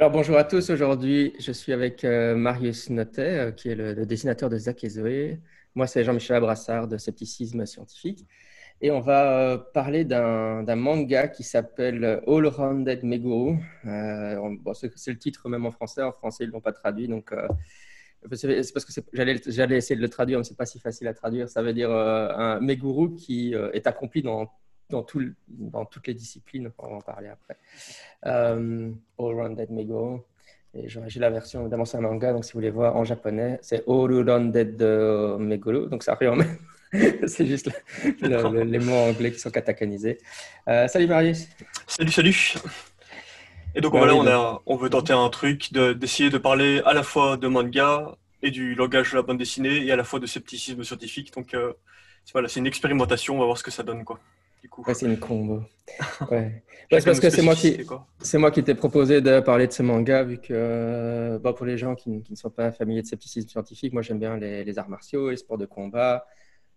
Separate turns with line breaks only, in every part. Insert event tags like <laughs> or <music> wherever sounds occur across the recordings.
Alors bonjour à tous, aujourd'hui je suis avec euh, Marius Notet, euh, qui est le, dessinateur de Zach et Zoé. Moi c'est Jean-Michel Abrassard de Scepticisme Scientifique. Et on va euh, parler d'un manga qui s'appelle All Rounded Meguru. c'est le titre même en français, en français ils ne l'ont pas traduit, donc c'est parce que j'allais essayer de le traduire, mais ce n'est pas si facile à traduire. Ça veut dire un Meguru qui est accompli dans dans, tout, dans toutes les disciplines, on va en parler après. Euh, All Rounded Mego. Et j'ai la version, évidemment, c'est un manga, donc si vous voulez voir en japonais, c'est All Rounded Megoro. Donc ça revient même. <laughs> c'est juste les mots anglais qui sont katakanisés. Euh, salut Marius.
Salut, salut. Et donc voilà, on, a, on veut tenter un truc d'essayer de, parler à la fois de manga et du langage de la bande dessinée et à la fois de scepticisme scientifique. Donc euh, voilà, c'est une expérimentation, on va voir ce que ça donne. quoi
c'est une combo. <laughs> Ouais. c'est parce que c'est moi qui c'est moi qui t'ai proposé de parler de ce manga vu que euh, pour les gens qui, ne sont pas familiers de scepticisme scientifique, moi j'aime bien les, arts martiaux, les sports de combat.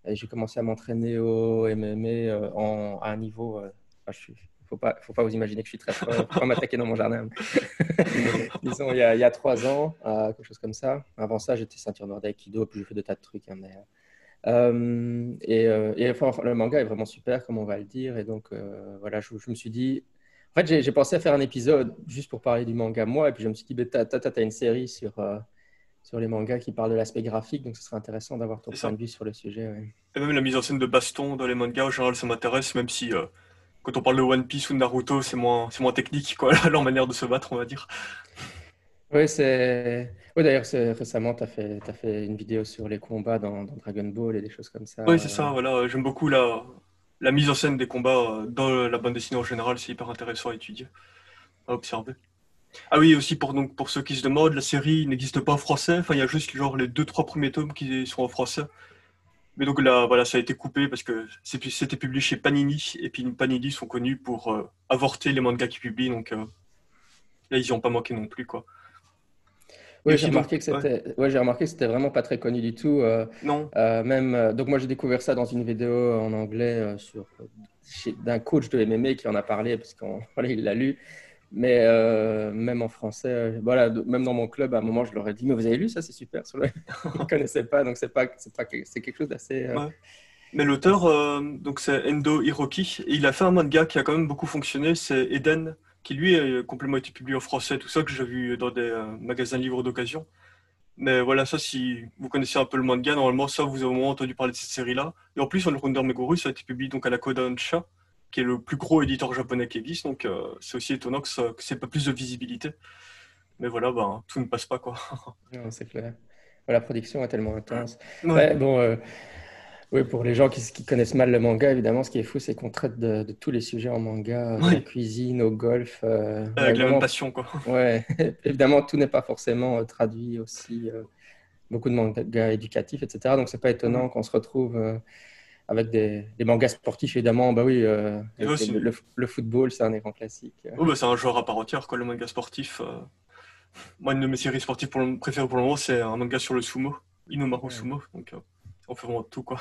Et j'ai commencé à m'entraîner au MMA euh, en, à un niveau. Euh, il faut pas, faut pas vous imaginer que je suis très fort. Faut pas m'attaquer dans mon jardin. <laughs> Disons, il y, a, il y, a, trois ans, quelque chose comme ça. Avant ça, j'étais ceinture noire d'aïkido, puis j'ai fait de tas de trucs. Hein, mais, euh, et, euh, le manga est vraiment super, comme on va le dire. Et donc, euh, voilà, je, me suis dit. En fait, j'ai pensé à faire un épisode juste pour parler du manga, moi. Et puis, je me suis dit, tu as, une série sur, sur les mangas qui parle de l'aspect graphique. Donc, ce serait intéressant d'avoir ton point de vue sur le sujet.
Et même la mise en scène de baston dans les mangas, en général, ça m'intéresse, même si quand on parle de One Piece ou de Naruto, c'est moins, moins technique, quoi, <laughs> leur manière de se battre, on va dire.
Oui. Oui, d'ailleurs, récemment, tu as fait, as fait une vidéo sur les combats dans, Dragon Ball et des choses comme ça.
Oui, c'est ça, voilà. J'aime beaucoup la, mise en scène des combats euh, dans la bande dessinée en général. C'est hyper intéressant à étudier, à observer. Ah oui, aussi pour, donc, pour ceux qui se demandent, la série n'existe pas en français. Enfin, il y a juste genre les deux, trois premiers tomes qui sont en français. Mais donc là, voilà, ça a été coupé parce que c'était publié chez Panini. Et puis Panini sont connus pour euh, avorter les mangas qu'ils publient. Donc euh, là, ils n'y ont pas manqué non plus, quoi.
Oui, j'ai remarqué, que c'était... Ouais. j'ai remarqué que c'était vraiment pas très connu du tout. Euh,
non.
Euh, même, euh, donc moi, j'ai découvert ça dans une vidéo en anglais sur, d'un coach de MMA qui en a parlé, parce qu'il <laughs> voilà, l'a lu. Mais même en français, voilà, même dans mon club, à un moment, je leur ai dit, mais vous avez lu ça, c'est super. <laughs> Ils ne connaissaient pas, donc c'est, pas, c'est, pas, c'est quelque chose d'assez...
Mais l'auteur, donc c'est Endo Hiroki, et il a fait un manga qui a quand même beaucoup fonctionné, c'est Eden qui lui est complètement été publié en français, tout ça que j'ai vu dans des euh, magasins livres d'occasion. Mais voilà, ça, si vous connaissez un peu le manga, normalement, ça, vous avez au moins entendu parler de cette série-là. Et en plus, le Wonder Meguru, ça a été publié donc à la Kodansha, qui est le plus gros éditeur japonais qui existe. Donc, euh, c'est aussi étonnant que, ça, c'est pas plus de visibilité. Mais voilà, ben, tout ne passe pas, quoi.
non, c'est clair. La production est tellement intense. Ouais. bon, euh, oui, pour les gens qui, connaissent mal le manga, évidemment, ce qui est fou, c'est qu'on traite de, tous les sujets en manga, de la cuisine au golf.
Euh, Avec la même passion, quoi. <laughs>
Ouais, <laughs> évidemment, tout n'est pas forcément euh, traduit aussi. Euh, beaucoup de mangas éducatifs, etc. Donc, c'est pas étonnant qu'on se retrouve avec des, mangas sportifs, évidemment. Bah oui, le, football, c'est un grand classique.
Oh, bah, c'est un genre à part entière, quoi, le manga sportif. Moi, une de mes séries sportives préférées pour le moment, c'est un manga sur le sumo, Inomaru Sumo. Donc, on fait vraiment tout, quoi.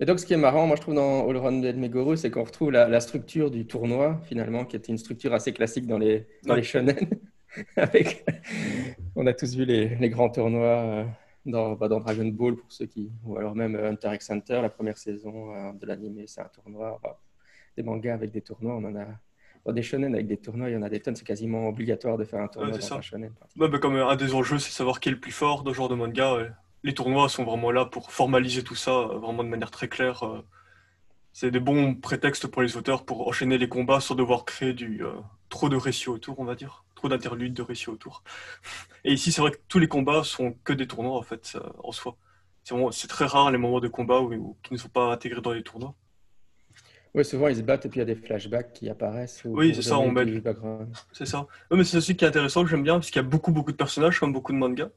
Et donc, ce qui est marrant, moi, je trouve dans All Rounded Meguru, c'est qu'on retrouve la, structure du tournoi, finalement, qui était une structure assez classique dans les, dans les shonen. <laughs> Avec... On a tous vu les, les grands tournois euh, dans, bah, dans, Dragon Ball, pour ceux qui... Ou alors même Hunter x Hunter, la première saison euh, de l'anime, c'est un tournoi. des mangas avec des tournois, on en a... Dans des shonen avec des tournois, il y en a des tonnes. C'est quasiment obligatoire de faire un tournoi dans un shonen.
bah, comme un des enjeux, c'est savoir qui est le plus fort dans ce genre de manga les tournois sont vraiment là pour formaliser tout ça euh, vraiment de manière très claire. Euh. C'est des bons prétextes pour les auteurs pour enchaîner les combats sans devoir créer du euh, trop de récits autour, on va dire, trop d'interludes de récits autour. <laughs> Et ici, c'est vrai que tous les combats sont que des tournois en fait en soi. C'est très rare les moments de combat où, qui ne sont pas intégrés dans les tournois.
Oui, souvent ils se battent et puis il y a des flashbacks qui apparaissent.
Oui, c'est ça, on met. C'est ça. mais c'est aussi qui est intéressant, que j'aime bien, parce qu'il y a beaucoup, beaucoup de personnages, comme beaucoup de mangas.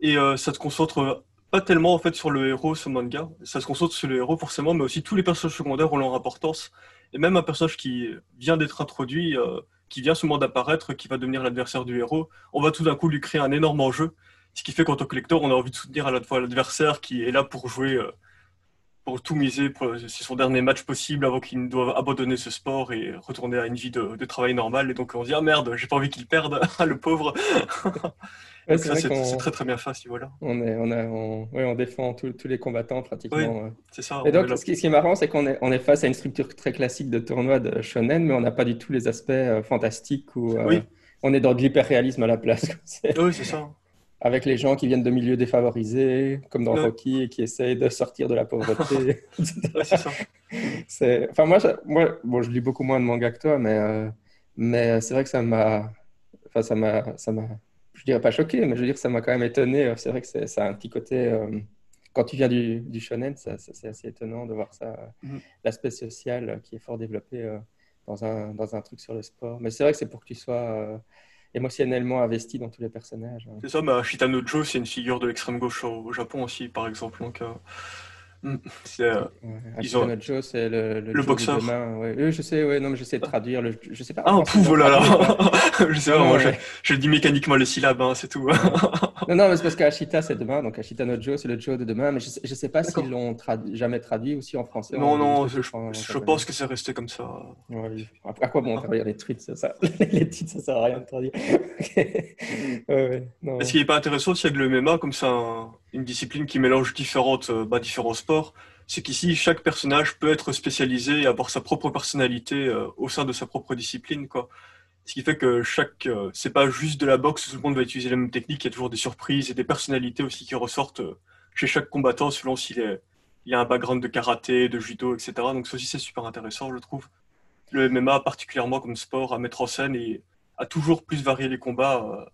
Et euh, ça se concentre pas tellement en fait sur le héros, ce manga. Ça se concentre sur le héros forcément, mais aussi tous les personnages secondaires ont leur importance. Et même un personnage qui vient d'être introduit, euh, qui vient seulement d'apparaître, qui va devenir l'adversaire du héros, on va tout d'un coup lui créer un énorme enjeu. Ce qui fait qu'en tant que lecteur, on a envie de soutenir à la fois l'adversaire qui est là pour jouer, euh, pour tout miser, c'est son dernier match possible avant qu'il ne doive abandonner ce sport et retourner à une vie de, travail normal. Et donc on se dit ah merde, j'ai pas envie qu'il perde, <laughs> le pauvre. c'est très très bien fait à ce niveau-là.
On, est, on, on, on défend tous les combattants pratiquement.
c'est ça.
Et donc ce qui, est marrant, c'est qu'on est, on est face à une structure très classique de tournoi de shonen, mais on n'a pas du tout les aspects euh, fantastiques où euh, on est dans de l'hyper-réalisme à la place.
oui, c'est ça
avec les gens qui viennent de milieux défavorisés, comme dans Rocky, et qui essayent de sortir de la pauvreté. <laughs> c'est, enfin, moi, je, moi, bon, je lis beaucoup moins de manga que toi, mais, euh, mais c'est vrai que ça m'a, enfin, ça m'a, ça m'a, je dirais pas choqué, mais je veux dire, ça m'a quand même étonné. C'est vrai que c'est, ça a un petit côté, euh, quand tu viens du, du shonen, ça, c'est assez étonnant de voir ça, mm-hmm. l'aspect social qui est fort développé euh, dans un, dans un truc sur le sport. Mais c'est vrai que c'est pour que tu sois émotionnellement investi dans tous les personnages. Hein.
C'est ça, bah, Shitano Joe, c'est une figure de l'extrême gauche au, Japon aussi, par exemple. Donc, euh,
Mm. C'est euh, Joe, c'est le, le, boxeur. Ouais. je sais, ouais, non, mais j'essaie de traduire. Le, je sais pas.
Ah, pouf, oh là là <laughs> Je sais pas, moi, je, je, dis mécaniquement les syllabes, hein, c'est tout. <laughs>
non, non, mais c'est parce qu'Ashita, c'est demain, donc Ashita no Joe, c'est le Joe de demain, mais je sais, je sais pas s'ils l'ont jamais traduit aussi en français.
Non, non, je, je pense que c'est resté comme ça.
Ouais, à quoi bon traduire les tweets ça, ça, <laughs> Les titres, ça sert à rien de traduire.
Ce qui n'est pas intéressant aussi avec le MMA, comme ça, une discipline qui mélange différentes, euh, bah, différents sports, c'est qu'ici, chaque personnage peut être spécialisé et avoir sa propre personnalité euh, au sein de sa propre discipline. Quoi. Ce qui fait que chaque, euh, c'est pas juste de la boxe, tout le monde va utiliser la même technique, il y a toujours des surprises et des personnalités aussi qui ressortent chez chaque combattant selon s'il est, il a un background de karaté, de judo, etc. Donc ça aussi, c'est super intéressant, je trouve. Le MMA, particulièrement comme sport à mettre en scène et à toujours plus varier les combats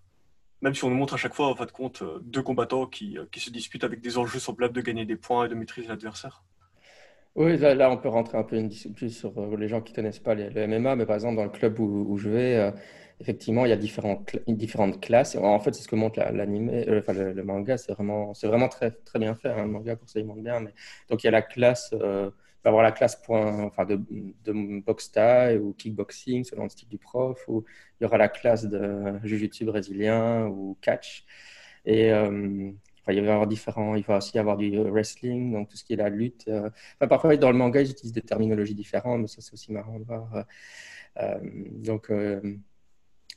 même si on nous montre à chaque fois, en fin de compte, euh, deux combattants qui, euh, qui se disputent avec des enjeux semblables de gagner des points et de maîtriser l'adversaire.
Oui, là, on peut rentrer un peu une plus sur euh, les gens qui ne connaissent pas le MMA, mais par exemple, dans le club où, je vais, effectivement, il y a différentes, classes. en fait, c'est ce que montre l'anime, enfin, le, manga, c'est vraiment, vraiment très, très bien fait. Hein, le manga, pour ça, il montre bien. Mais... Donc, il y a la classe va avoir la classe point, enfin de, de box style ou kickboxing selon le style du prof, ou il y aura la classe de jiu-jitsu brésilien ou catch. Et euh, il va y avoir différents, il va aussi y avoir du wrestling, donc tout ce qui est la lutte. Euh, enfin, parfois, dans le manga, ils utilisent des terminologies différentes, mais ça, c'est aussi marrant de voir. Euh, donc,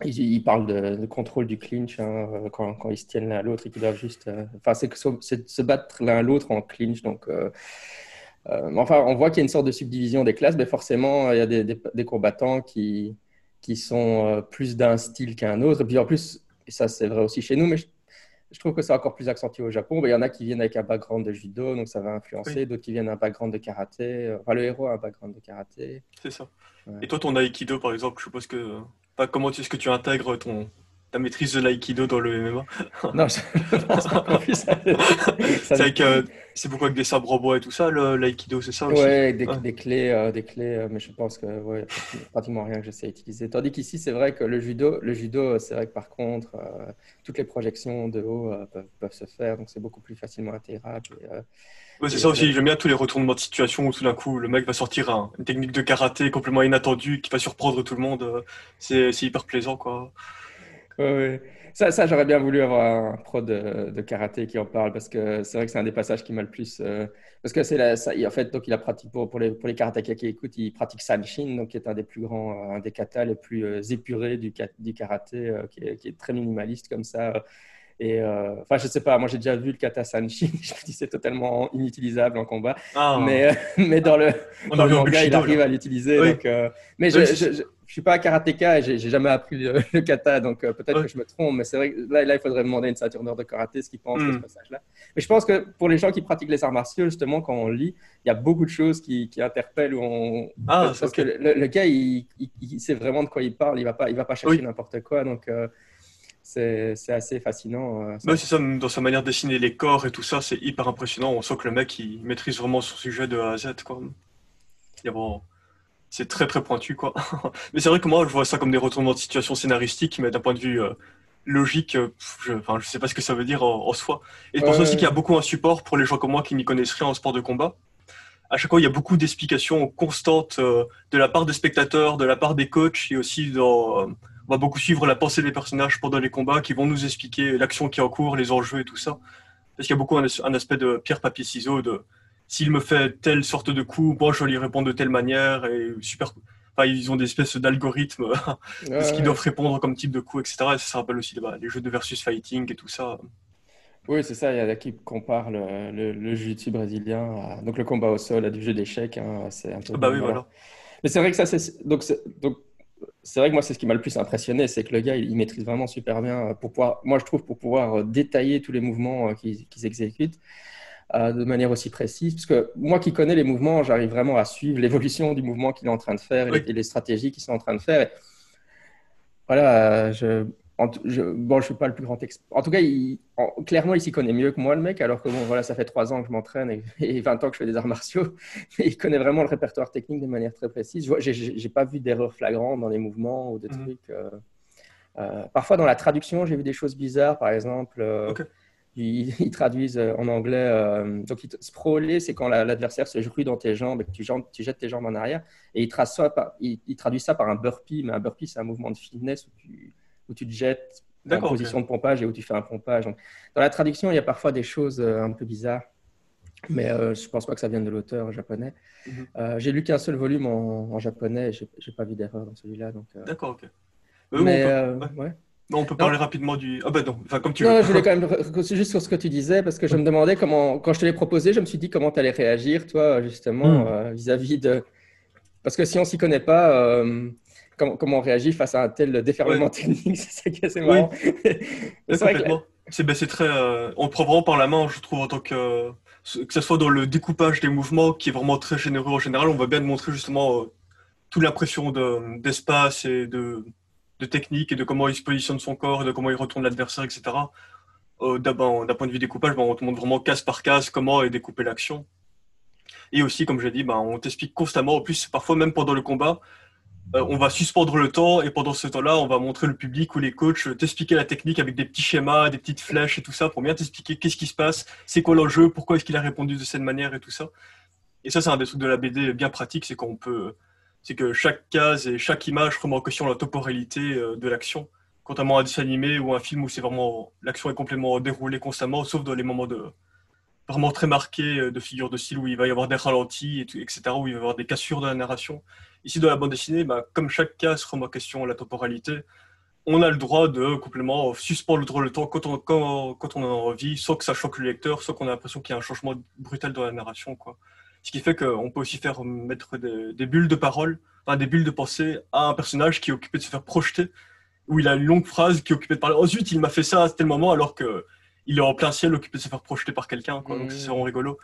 ils, parlent de, contrôle du clinch hein, quand, ils se tiennent l'un à l'autre et qu'ils doivent juste. Enfin, c'est se battre l'un à l'autre en clinch, donc enfin, on voit qu'il y a une sorte de subdivision des classes, mais forcément, il y a des, combattants qui, qui sont euh, plus d'un style qu'un autre. Et puis en plus, et ça c'est vrai aussi chez nous, mais je, trouve que c'est encore plus accentué au Japon. Il y en a qui viennent avec un background de judo, donc ça va influencer. D'autres qui viennent d'un background de karaté. Enfin, le héros a un background de karaté.
C'est ça. Et toi, ton aikido, par exemple, je suppose que. comment est-ce que tu intègres ton, ta maîtrise de l'aïkido dans le MMA <laughs>
Non, je pense pas plus.
c'est beaucoup avec des sabres en bois et tout ça, l'aïkido, c'est ça
aussi Ouais, des, des clés, euh, des clés, euh, mais je pense que ouais, pratiquement rien que je sais utiliser. Tandis qu'ici, c'est vrai que le judo, le judo, c'est vrai que par contre, euh, toutes les projections de haut peuvent, se faire, donc c'est beaucoup plus facilement intégrable.
ouais, c'est ça aussi, j'aime bien tous les retournements de situation où tout d'un coup, le mec va sortir une technique de karaté complètement inattendue qui va surprendre tout le monde. C'est hyper plaisant, quoi.
Ouais, Ça, ça j'aurais bien voulu avoir un pro de, de, karaté qui en parle parce que c'est vrai que c'est un des passages qui m'a le plus. Euh, parce que c'est en fait, donc il a pratiqué pour, pour les, pour les karatékas qui écoutent, il pratique Sanshin, donc qui est un des plus grands, un des katas les plus euh, épurés du, du karaté, euh, qui, est, qui, est, très minimaliste comme ça. Et enfin, je sais pas, moi j'ai déjà vu le kata Sanshin, <laughs> je me dis c'est totalement inutilisable en combat, ah. mais, <laughs> mais dans le, dans le manga, il arrive à l'utiliser. Donc, mais je je suis pas karatéka et j'ai jamais appris <laughs> le, kata, donc euh, peut-être que je me trompe, mais c'est vrai que là, là, il faudrait demander à une ceinture de karaté ce qu'il pense de ce hmm. passage-là. Mais je pense que pour les gens qui pratiquent les arts martiaux, justement, quand on lit, il y a beaucoup de choses qui, qui interpellent ou on... Ah, parce que le, gars, il, sait vraiment de quoi il parle, il va pas, il va pas chercher n'importe quoi, donc euh, c'est assez fascinant.
Euh, c'est ça, dans sa manière de dessiner les corps et tout ça, c'est hyper impressionnant. On sent que le mec, il maîtrise vraiment son sujet de A à Z, quoi. Il y a bon c'est très très pointu quoi. <laughs> mais c'est vrai que moi je vois ça comme des retournements de situation scénaristiques, mais d'un point de vue euh, logique, euh, je, enfin, je sais pas ce que ça veut dire en, soi. Et je pense aussi qu'il y a beaucoup un support pour les gens comme moi qui n'y connaissent rien en sport de combat. À chaque fois, il y a beaucoup d'explications constantes euh, de la part des spectateurs, de la part des coachs, et aussi dans, on va beaucoup suivre la pensée des personnages pendant les combats, qui vont nous expliquer l'action qui est en cours, les enjeux et tout ça. Parce qu'il y a beaucoup un, aspect de pierre papier ciseaux de s'il me fait telle sorte de coup, moi je lui répondre de telle manière et super. Enfin, ils ont des espèces d'algorithmes <laughs> de ce qu'ils doivent répondre comme type de coup, etc. Et ça se rappelle aussi bah, les jeux de versus fighting et tout ça.
Oui, c'est ça. Il y a qui comparent le, le, le jiu-jitsu brésilien, donc le combat au sol, à du jeu d'échecs. Hein, c'est un peu.
Bah oui, voilà.
Mais c'est vrai que ça, c'est donc, donc c'est vrai que moi, c'est ce qui m'a le plus impressionné, c'est que le gars, il, maîtrise vraiment super bien pour pouvoir, moi, je trouve, pour pouvoir détailler tous les mouvements qu'ils exécutent euh, de manière aussi précise. Parce que moi qui connais les mouvements, j'arrive vraiment à suivre l'évolution du mouvement qu'il est en train de faire et, les, stratégies qu'ils sont en train de faire. voilà, je, je, bon, je suis pas le plus grand expert. En tout cas, il, clairement, il s'y connaît mieux que moi, le mec, alors que bon, voilà, ça fait trois ans que je m'entraîne et, <laughs> 20 ans que je fais des arts martiaux. <laughs> il connaît vraiment le répertoire technique de manière très précise. Je n'ai pas vu d'erreur flagrante dans les mouvements ou des mhm. trucs. Euh, euh, parfois, dans la traduction, j'ai vu des choses bizarres. Par exemple, euh, ils, traduisent en anglais. donc, sprawler, c'est quand l'adversaire se jrue dans tes jambes et que tu, tu, jettes tes jambes en arrière. Et ils, ça par, traduisent ça par un burpee. Mais un burpee, c'est un mouvement de fitness où tu où tu te jettes en position de pompage et où tu fais un pompage. dans la traduction, il y a parfois des choses euh, un peu bizarres, mais euh, je ne pense pas que ça vienne de l'auteur japonais. Mhm. Euh, j'ai lu qu'un seul volume en, japonais, je n'ai pas vu d'erreur dans celui-là.
D'accord, ok.
mais, peut, ouais.
Non, on peut parler rapidement du. Ah ben non, enfin comme tu
non,
veux.
je voulais quand même juste sur ce que tu disais, parce que je me demandais comment, quand je te l'ai proposé, je me suis dit comment tu allais réagir, toi, justement, hmm. vis-à-vis de. Parce que si on s'y connaît pas, comment, on réagit face à un tel déferlement technique. <laughs> C'est ça qui est assez marrant.
c'est très. Euh, on prend vraiment par la main, je trouve, en tant que. Que ce soit dans le découpage des mouvements, qui est vraiment très généreux en général, on va bien montrer justement euh, toute l'impression d'espace et de, de, technique et de comment il se positionne son corps, et de comment il retourne l'adversaire, etc. Euh, D'un point de vue découpage, ben, on te montre vraiment case par case comment est découpée l'action. Et aussi, comme j'ai dit, ben, on t'explique constamment, en plus, parfois même pendant le combat, euh, on va suspendre le temps et pendant ce temps-là, on va montrer le public ou les coachs euh, t'expliquer la technique avec des petits schémas, des petites flèches et tout ça pour bien t'expliquer qu'est-ce qui se passe, c'est quoi l'enjeu, pourquoi est-ce qu'il a répondu de cette manière et tout ça. Et ça, c'est un des trucs de la BD bien pratique, c'est qu'on peut, c'est que chaque case et chaque image remet en question la temporalité euh, de l'action, contrairement à un dessin animé ou un film où c'est vraiment l'action est complètement déroulée constamment, sauf dans les moments vraiment très marqués de figures de style où il va y avoir des ralentis, et etc., où il va y avoir des cassures de la narration. Ici, dans la bande dessinée, bah, comme chaque cas se remet en question la temporalité, on a le droit de complètement suspendre le temps quand on, quand, on a envie, soit que ça choque le lecteur, soit qu'on a l'impression qu'il y a un changement brutal dans la narration. Quoi. Ce qui fait qu'on peut aussi faire mettre des, bulles de parole, enfin, des bulles de pensée à un personnage qui est occupé de se faire projeter, où il a une longue phrase qui est occupée de parler. Zut, il m'a fait ça à tel moment, alors qu'il est en plein ciel occupé de se faire projeter par quelqu'un. Donc c'est vraiment rigolo.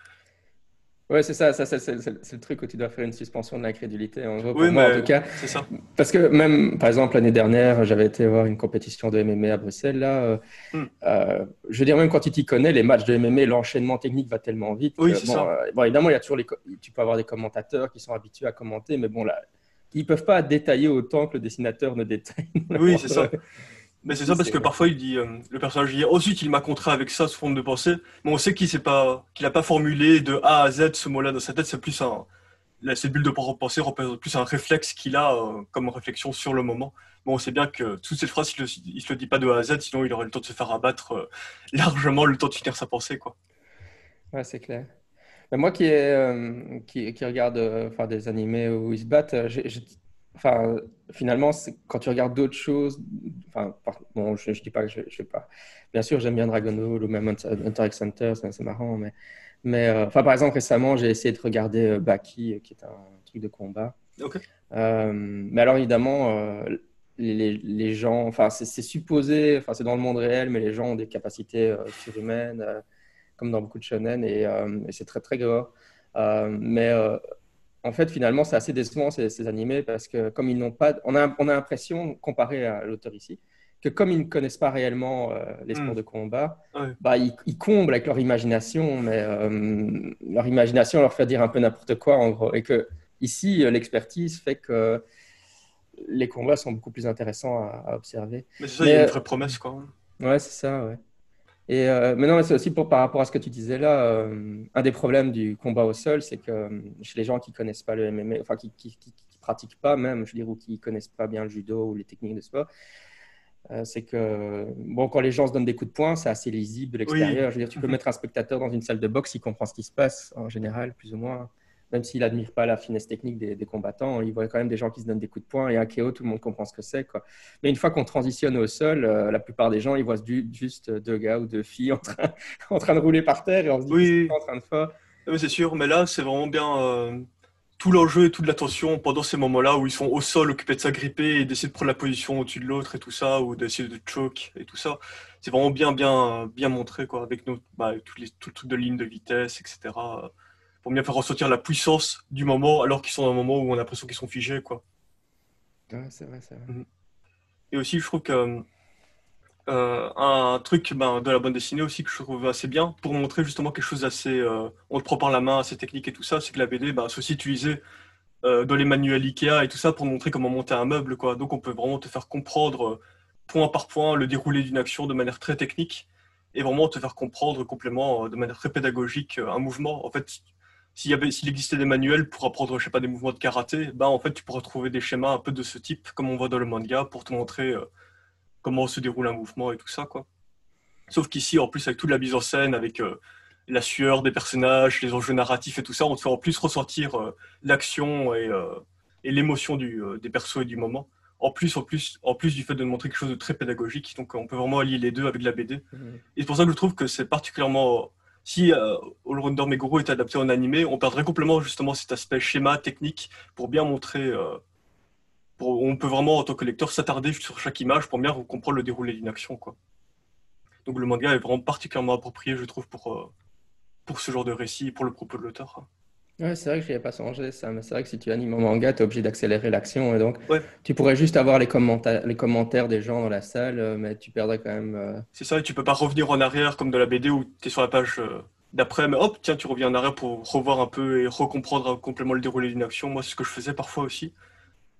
Ouais, c'est ça, ça c'est le truc où tu dois faire une suspension de l'incrédulité, en gros, pour moi en tout cas.
Ça.
Parce que même, par exemple, l'année dernière, j'avais été voir une compétition de MMA à Bruxelles, là. Euh, hmm. euh, je veux dire, même quand tu t'y connais, les matchs de MMA, l'enchaînement technique va tellement vite.
Oui, c'est ça.
Euh, bon, évidemment, il y a toujours les, tu peux avoir des commentateurs qui sont habitués à commenter, mais bon, là, ils peuvent pas détailler autant que le dessinateur ne détaille.
Oui, c'est ça. <laughs> Mais c'est ça parce que parfois il dit, euh, le personnage dit, ensuite il m'a contraint avec ça sous forme de pensée, mais on sait qu'il n'a pas, qu'il a pas formulé de A à Z ce mot-là dans sa tête, c'est plus un, cette bulle de pensée représente plus un réflexe qu'il a euh, comme réflexion sur le moment. Bon, on sait bien que toutes ces phrases, il ne se le dit pas de A à Z, sinon il aurait le temps de se faire abattre euh, largement, le temps de finir sa pensée, quoi.
Ouais, c'est clair. Mais moi qui, qui, regarde enfin, des animés où ils se battent, j'ai enfin, finalement, quand tu regardes d'autres choses, enfin, bon, je ne dis pas que je ne sais pas. Bien sûr, j'aime bien Dragon Ball ou même Hunter x Hunter, c'est marrant, mais, mais euh, enfin, par exemple, récemment, j'ai essayé de regarder euh, Baki, euh, qui est un truc de combat. mais alors, évidemment, les, les, gens, enfin, c'est supposé, enfin, c'est dans le monde réel, mais les gens ont des capacités surhumaines, comme dans beaucoup de shonen, et, et c'est très, très gore. mais en fait, finalement, c'est assez décevant ces, animés parce que comme ils n'ont pas, on a, on a l'impression, comparé à l'auteur ici, que comme ils ne connaissent pas réellement euh, les sports hmm. de combat, bah, ils, comblent avec leur imagination, mais euh, leur imagination leur fait dire un peu n'importe quoi en gros. Et que ici, l'expertise fait que les combats sont beaucoup plus intéressants à, observer.
Mais c'est ça, il y a une vraie promesse, quoi.
Ouais, c'est ça, ouais. Et euh, mais non, c'est aussi pour, par rapport à ce que tu disais là, euh, un des problèmes du combat au sol, c'est que euh, chez les gens qui connaissent pas le MMA, enfin qui, qui, qui, pratiquent pas même, je veux dire, ou qui connaissent pas bien le judo ou les techniques de sport, Euh, c'est que bon, quand les gens se donnent des coups de poing, c'est assez lisible de l'extérieur. Je veux dire, tu peux mhm. mettre un spectateur dans une salle de boxe, il comprend ce qui se passe en général, plus ou moins. Même s'il n'admire pas la finesse technique des, combattants, il voit quand même des gens qui se donnent des coups de poing et un KO, tout le monde comprend ce que c'est. Mais une fois qu'on transitionne au sol, euh, la plupart des gens, ils voient juste deux gars ou deux filles en train, <laughs> en train de rouler par terre et on se dit
oui.
en train de faire.
Oui, c'est sûr, mais là, c'est vraiment bien. Euh, tout l'enjeu et toute l'attention pendant ces moments-là où ils sont au sol, occupés de s'agripper et d'essayer de prendre la position au-dessus de l'autre et tout ça, ou d'essayer de choke et tout ça. C'est vraiment bien, bien, bien montré, quoi, avec nos, bah, tous les tout le truc de ligne de vitesse, etc. Pour bien faire ressentir la puissance du moment, alors qu'ils sont dans un moment où on a l'impression qu'ils sont figés, quoi.
Ouais, c'est vrai, c'est vrai. Mhm.
Et aussi, je trouve que euh, un truc ben, de la bande dessinée aussi que je trouve assez bien pour montrer justement quelque chose d'assez. Euh, on te prend par la main, assez technique et tout ça, c'est que la BD, ben, c'est aussi utilisé euh, dans les manuels Ikea et tout ça pour montrer comment monter un meuble. Quoi. Donc on peut vraiment te faire comprendre point par point le déroulé d'une action de manière très technique et vraiment te faire comprendre complément de manière très pédagogique un mouvement. En fait, s'il existait des manuels pour apprendre, je sais pas, des mouvements de karaté, ben en fait tu pourrais trouver des schémas un peu de ce type comme on voit dans le manga pour te montrer comment se déroule un mouvement et tout ça, quoi. Sauf qu'ici, en plus, avec toute la mise en scène, avec euh, la sueur des personnages, les enjeux narratifs et tout ça, on te fait en plus ressentir euh, l'action et, euh, et l'émotion des persos et du moment. En plus, en, plus, en plus du fait de montrer quelque chose de très pédagogique, donc on peut vraiment allier les deux avec la BD. Mmh. Et c'est pour ça que je trouve que c'est particulièrement... Si All Rounder Meguro est adapté en animé, on perdrait complètement justement cet aspect schéma technique pour bien montrer on peut vraiment, en tant que lecteur, s'attarder sur chaque image pour bien comprendre le déroulé d'une action. Donc le manga est vraiment particulièrement approprié, je trouve, pour, euh, pour ce genre de récit, pour le propos de l'auteur.
Ouais, c'est vrai que je n'y avais pas songé, ça. Mais c'est vrai que si tu animes un manga, tu es obligé d'accélérer l'action. Et donc, tu pourrais juste avoir les, commentaires, les commentaires des gens dans la salle, euh, mais tu perdrais quand même. Euh,
c'est ça, et tu peux pas revenir en arrière comme de la BD où tu es sur la page d'après, mais hop, tiens, tu reviens en arrière pour revoir un peu et recomprendre complètement le déroulé d'une action. Moi, c'est ce que je faisais parfois aussi.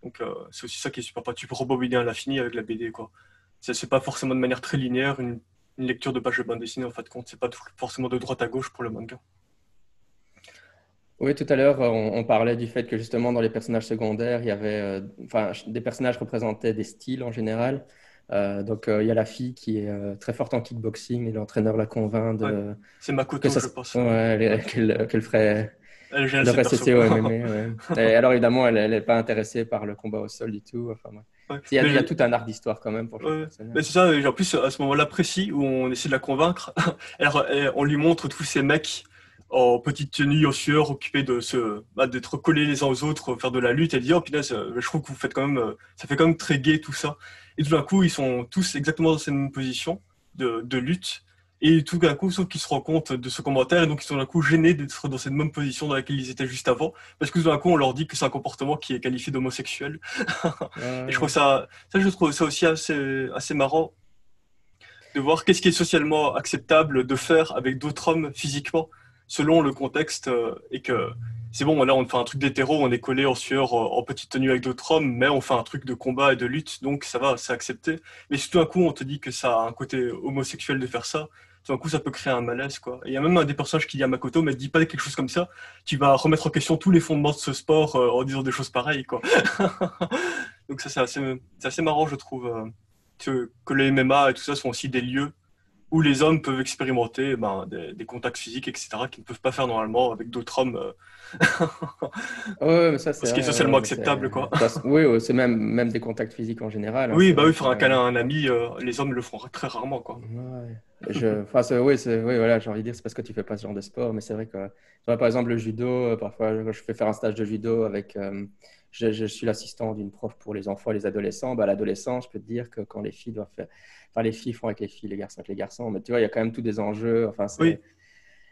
Donc euh, c'est aussi ça qui est super pas. Tu peux rebobiner à l'infini avec la BD. quoi. C'est pas forcément de manière très linéaire une, lecture de page de bande dessinée en fait compte. C'est pas forcément de droite à gauche pour le manga.
Oui, tout à l'heure, on, parlait du fait que justement dans les personnages secondaires, il y avait, euh, enfin, des personnages représentaient des styles en général. Euh, donc il y a la fille qui est très forte en kickboxing et l'entraîneur la convainc de.
c'est Makoto,
ça,
je pense.
qu'elle ferait elle le <laughs> Et alors, évidemment, elle n'est pas intéressée par le combat au sol du tout. Enfin, il, y a, tout un art d'histoire quand même pour
C'est ça, en plus, à ce moment-là précis où on essaie de la convaincre, <laughs> on lui montre tous ces mecs en petite tenue, en sueur, occupés de se, bah, d'être collés les uns aux autres, faire de la lutte. Elle dit, oh punaise, euh, je trouve que vous faites quand même, euh, ça fait quand même très gay tout ça. Et tout d'un coup, ils sont tous exactement dans cette même position de, de lutte. Et tout d'un coup, sauf qu'ils se rendent compte de ce commentaire, et donc ils sont d'un coup gênés d'être dans cette même position dans laquelle ils étaient juste avant, parce que tout d'un coup, on leur dit que c'est un comportement qui est qualifié d'homosexuel. <laughs> et je trouve ça, ça, je trouve ça aussi assez, assez marrant de voir qu'est-ce qui est socialement acceptable de faire avec d'autres hommes physiquement, selon le contexte, euh, et que c'est bon, là on fait un truc d'hétéro, on est collé en sueur, en petite tenue avec d'autres hommes, mais on fait un truc de combat et de lutte, donc ça va, c'est accepté. Mais si tout d'un coup on te dit que ça a un côté homosexuel de faire ça, tout d'un coup, ça peut créer un malaise, quoi. il y a même un des personnages qui dit à Makoto, mais dis pas quelque chose comme ça, tu vas remettre en question tous les fondements de ce sport euh, en disant des choses pareilles, quoi. <laughs> Donc ça, c'est assez, assez, marrant, je trouve, euh, que, que les MMA et tout ça sont aussi des lieux où les hommes peuvent expérimenter ben, des, contacts physiques, etc., qu'ils ne peuvent pas faire normalement avec d'autres hommes. Euh. <laughs>
ouais, mais ça,
c'est Ce qui est socialement acceptable, quoi.
oui, c'est même, même des contacts physiques en général.
Hein, oui, bah oui, faire un câlin à un ami, les hommes le font très rarement, quoi.
Ouais. Je, enfin, oui, oui, voilà, j'ai envie de dire, c'est parce que tu fais pas ce genre de sport, mais c'est vrai que, par exemple, le judo, euh, parfois, je fais faire un stage de judo avec, euh, je, suis l'assistant d'une prof pour les enfants et les adolescents. Bah, l'adolescent, je peux te dire que quand les filles doivent faire, enfin, les filles font avec les filles, les garçons avec les garçons, mais tu vois, il y a quand même tous des enjeux. Enfin,
oui.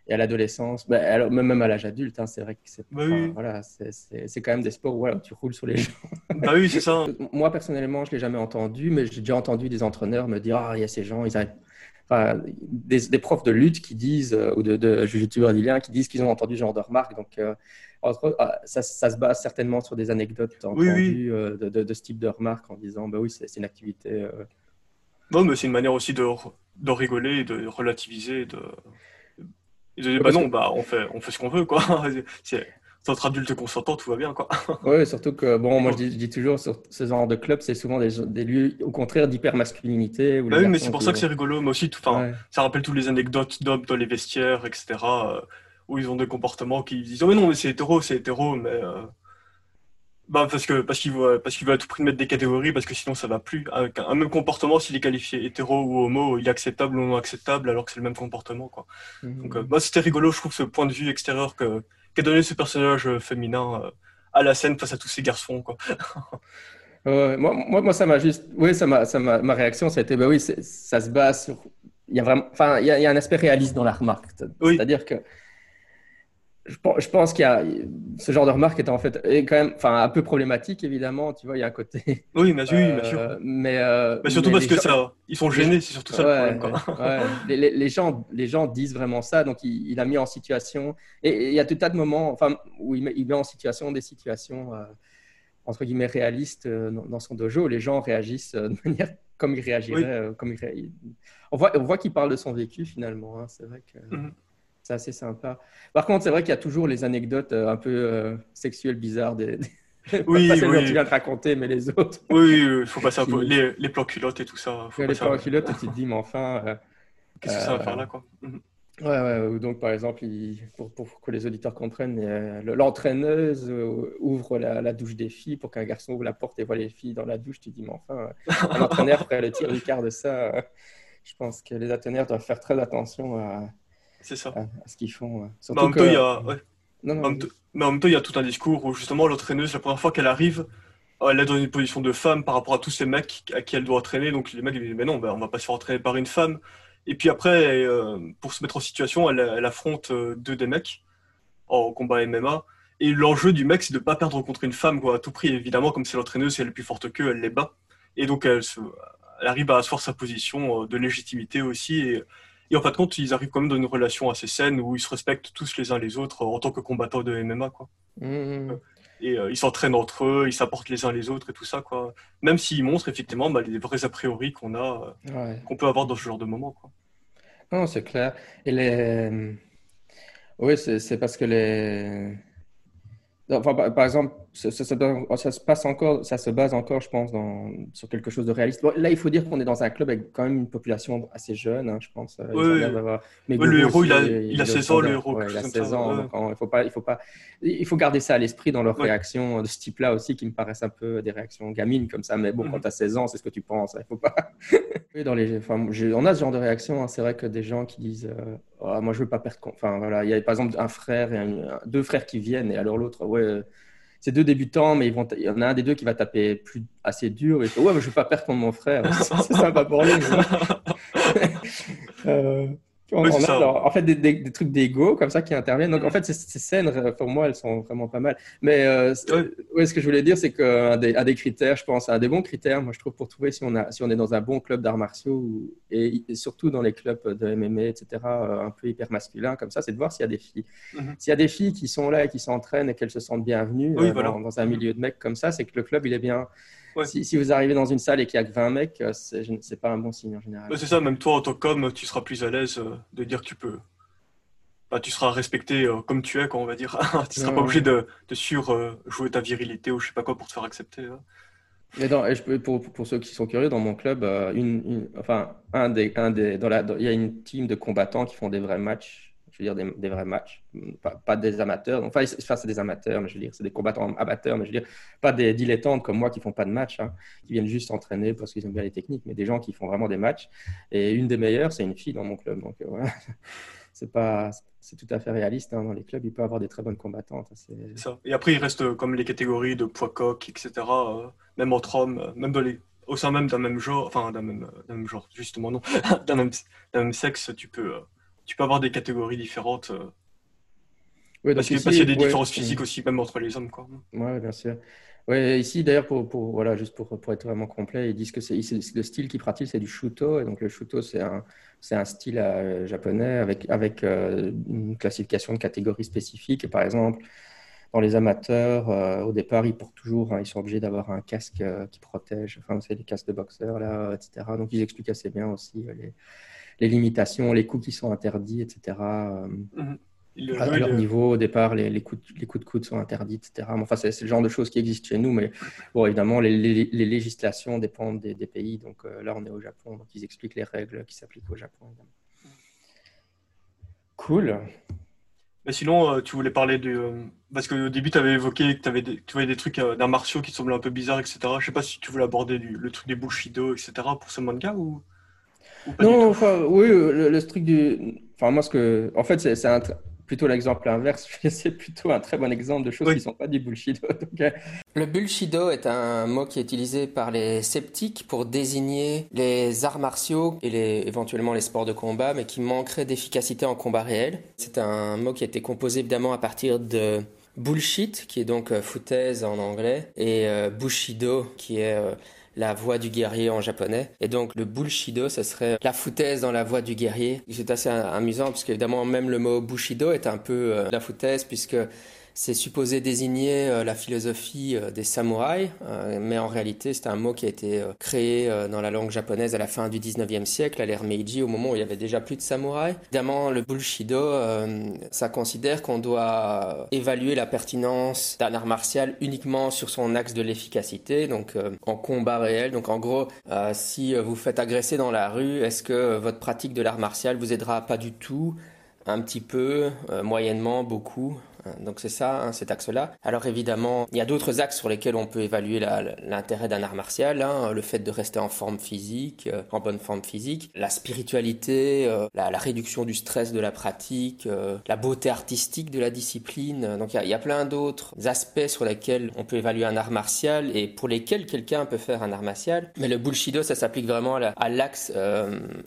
Et à l'adolescence, bah, même à l'âge adulte, hein, c'est vrai que c'est
bah
voilà, c'est quand même des sports où voilà, tu roules sur les gens. <laughs>
Bah oui, c'est ça.
Moi, personnellement, je ne l'ai jamais entendu, mais j'ai déjà entendu des entraîneurs me dire Ah, il y a ces gens, ils arrivent des, profs de lutte qui disent, euh, ou de, de jiu-jitsu brésilien, qui disent qu'ils ont entendu ce genre de remarques. Donc, euh, ah, ça, ça, se base certainement sur des anecdotes entendues euh, De, de, ce type de remarques en disant, bah oui, c'est une activité.
Non, mais c'est une manière aussi de, de rigoler, de relativiser, de, de dire, bah non, bah on fait, on fait ce qu'on veut, quoi. <laughs> entre adultes consentants, tout va bien. Quoi. <laughs>
oui, surtout que, bon, moi je dis, toujours, sur ce genre de club, c'est souvent des, des, lieux, au contraire, d'hyper-masculinité.
Bah oui, mais c'est pour ça que c'est rigolo. Mais aussi, tout, ça rappelle toutes les anecdotes d'hommes dans les vestiaires, etc., euh, où ils ont des comportements qui disent oh, non, mais c'est hétéro, c'est hétéro, mais. Euh, bah, parce que parce qu'il veut parce qu'il veut à tout prix mettre des catégories parce que sinon ça va plus. un même comportement, s'il est qualifié hétéro ou homo, il est acceptable ou non acceptable alors que c'est le même comportement quoi. Mmh. Donc euh, bah, c'était rigolo, je trouve ce point de vue extérieur que qu'a donné ce personnage euh, féminin euh, à la scène face à tous ces garçons quoi. <laughs>
moi, moi, moi, ça m'a juste, oui, ça m'a, ça m'a, ma réaction, ça a été, bah oui, ça se base sur, il y a vraiment, enfin, il y, a, un aspect réaliste dans la remarque, c'est-à-dire que je pense qu'il y a ce genre de remarque est en fait est quand même enfin un peu problématique évidemment tu vois il y a un côté
oui bien sûr, bien sûr. Euh,
mais, euh,
mais surtout parce que ça ils sont gênés c'est surtout ça
le problème ouais. les, les, gens les gens disent vraiment ça donc il, a mis en situation et, il y a tout un tas de moments enfin où il met, il met en situation des situations euh, entre guillemets réalistes dans, son dojo les gens réagissent de manière comme ils réagiraient comme on voit on voit qu'il parle de son vécu finalement hein. c'est vrai que mhm. C'est assez sympa. Par contre, c'est vrai qu'il y a toujours les anecdotes euh, un peu euh, sexuelles bizarres des.
Oui, <laughs> pas
celles tu viens de raconter, mais les autres.
Oui, il faut passer un peu. Les, les plans culottes et tout ça.
les plans culottes, tu te dis, mais enfin.
Euh, Qu'est-ce que ça va faire là, quoi? Mhm.
Ouais, ouais, donc par exemple, pour, pour, que les auditeurs comprennent, l'entraîneuse ouvre la, douche des filles pour qu'un garçon ouvre la porte et voit les filles dans la douche. Tu dis, mais enfin, l'entraîneur ferait <laughs> le tir du quart de ça. Je pense que les entraîneurs doivent faire très attention à,
c'est ça.
À, ce qu'ils font.
en même temps, il y a... mais en même temps, il y a tout un discours où justement l'entraîneuse, la première fois qu'elle arrive, elle est dans une position de femme par rapport à tous ces mecs à qui elle doit entraîner. Donc les mecs disent mais non, ben, on va pas se faire entraîner par une femme. Et puis après, euh, pour se mettre en situation, elle, affronte euh, deux des mecs en combat MMA. Et l'enjeu du mec, c'est de ne pas perdre contre une femme quoi, à tout prix. Évidemment, comme c'est l'entraîneuse, elle est plus forte qu'eux, elle les bat. Et donc elle, elle arrive à asseoir sa position euh, de légitimité aussi. Et et en fin de compte, ils arrivent quand même dans une relation assez saine où ils se respectent tous les uns les autres en tant que combattants de MMA. Quoi. Mmh, mmh. Et euh, ils s'entraînent entre eux, ils s'apportent les uns les autres et tout ça. Quoi. Même s'ils montrent effectivement bah, les vrais a priori qu'on a, euh, qu'on peut avoir dans ce genre de moment. Quoi.
Non, c'est clair. Et les... Oui, c'est parce que les par, exemple, ça, se passe encore, ça se base encore, je pense, dans, sur quelque chose de réaliste. là, il faut dire qu'on est dans un club avec quand même une population assez jeune, hein, je pense.
Mais le héros, il a, il, a 16 ans, le héros.
il a 16 ans, il faut pas, il faut pas, il faut garder ça à l'esprit dans leurs réactions de ce type-là aussi, qui me paraissent un peu des réactions gamines comme ça. Mais bon, quand mhm. tu as 16 ans, c'est ce que tu penses. Il faut pas. <laughs> dans les, enfin, on a ce genre de réaction. Hein. C'est vrai que des gens qui disent. Euh, Oh, moi je veux pas perdre. Enfin voilà, il y a par exemple un frère et deux frères qui viennent et alors l'autre, ouais, c'est deux débutants, mais ils vont, il y en a un des deux qui va taper plus assez dur et ouais, mais je veux pas perdre mon frère. <laughs> c'est sympa pour lui. <laughs> en fait, des, trucs d'ego comme ça qui interviennent. Donc, en fait, ces, scènes, euh, pour moi, elles sont vraiment pas mal. Mais euh, ouais. ce que je voulais dire, c'est qu'un des, des, critères, je pense, un des bons critères, moi, je trouve, pour trouver si on, a, si on est dans un bon club d'arts martiaux et, surtout dans les clubs de MMA, etc., euh, un peu hyper masculin comme ça, c'est de voir s'il y a des filles. Mhm. S'il y a des filles qui sont là et qui s'entraînent et qu'elles se sentent bienvenues dans, dans, un milieu de mecs comme ça, c'est que le club, il est bien si, vous arrivez dans une salle et qu'il n'y a que 20 mecs, euh, c'est pas un bon signe en général.
c'est ça, même toi en tant qu'homme, tu seras plus à l'aise euh, de dire que tu peux. Bah, tu seras respecté euh, comme tu es, quoi, on va dire. <laughs> tu ne seras pas obligé de, de sur-jouer ta virilité ou je sais pas quoi pour te faire accepter. Hein.
Mais je peux, pour, pour, ceux qui sont curieux, dans mon club, une, enfin, un des, un des, dans la, il y a une team de combattants qui font des vrais matchs dire, des, vrais matchs, pas, des amateurs. Enfin, c'est des amateurs, mais je veux dire, c'est des combattants amateurs, mais je veux dire, pas des dilettantes comme moi qui font pas de matchs, hein, qui viennent juste s'entraîner parce qu'ils ont bien les techniques, mais des gens qui font vraiment des matchs. Et une des meilleures, c'est une fille dans mon club. Donc, euh, <laughs> c'est pas c'est tout à fait réaliste hein. dans les clubs il peut avoir des très bonnes combattantes
ça. et après il reste comme les catégories de poids coq etc euh, même entre hommes euh, même dans les au sein même d'un même genre enfin d'un même, même, genre justement non <laughs> d'un même, même, sexe tu peux tu peux avoir des catégories différentes. Euh, parce, qu'il y a des différences physiques aussi, même entre les hommes. Quoi.
Ouais, bien sûr. Ouais, ici, d'ailleurs, pour, pour, voilà, juste pour, pour, être vraiment complet, ils disent que c'est le style qu'ils pratiquent, c'est du shuto. Et donc, le shuto, c'est un, un style euh, japonais avec, avec euh, une classification de catégories spécifiques. Et par exemple, dans les amateurs, au départ, ils portent toujours, hein, ils sont obligés d'avoir un casque qui protège. Enfin, c'est des casques de boxeur, là, etc. Donc, ils expliquent assez bien aussi les, les limitations, les coups qui sont interdits, etc. Euh, mhm. à, leur niveau, au départ, les, les, coups, les, coups, de coude sont interdits, etc. Enfin, c'est le genre de choses qui existent chez nous, mais bon, évidemment, les, les législations dépendent des, des pays. Donc là, on est au Japon, donc ils expliquent les règles qui s'appliquent au Japon. Cool.
Mais sinon, euh, tu voulais parler de. Euh, parce qu'au début, tu avais évoqué que avais tu voyais des trucs euh, d'un martiaux qui semblaient un peu bizarres, etc. Je sais pas si tu voulais aborder le truc des Bushido, etc. pour ce manga ou?
Non, enfin, oui, le, truc du. Enfin, moi, ce que. En fait, c'est un, plutôt l'exemple inverse. <laughs> C'est plutôt un très bon exemple de choses qui ne sont pas du bullshit. <laughs> Euh.
Le bullshido est un mot qui est utilisé par les sceptiques pour désigner les arts martiaux et les, éventuellement les sports de combat, mais qui manqueraient d'efficacité en combat réel. C'est un mot qui a été composé évidemment à partir de bullshit, qui est donc euh, foutaise en anglais, et euh, bushido, qui est la voix du guerrier en japonais. Et donc le bullshido, ce serait la foutaise dans la voix du guerrier. C'est assez amusant parce qu'évidemment même le mot bushido est un peu euh, la foutaise puisque c'est supposé désigner euh, la philosophie euh, des samouraïs, euh, mais en réalité c'est un mot qui a été créé dans la langue japonaise à la fin du 19e siècle, à l'ère Meiji, au moment où il y avait déjà plus de samouraïs. Évidemment, le bullshido, ça considère qu'on doit évaluer la pertinence d'un art martial uniquement sur son axe de l'efficacité, donc en combat réel. Donc en gros, si vous faites agresser dans la rue, est-ce que votre pratique de l'art martial vous aidera pas du tout? Un petit peu, moyennement, beaucoup. Donc c'est ça, hein, cet axe-là. Alors évidemment, il y a d'autres axes sur lesquels on peut évaluer l'intérêt d'un art martial. Hein, le fait de rester en forme physique, euh, en bonne forme physique, la spiritualité, euh, la, réduction du stress de la pratique, euh, la beauté artistique de la discipline. Donc il y a, plein d'autres aspects sur lesquels on peut évaluer un art martial et pour lesquels quelqu'un peut faire un art martial. Mais le bullshido, ça s'applique vraiment à l'axe.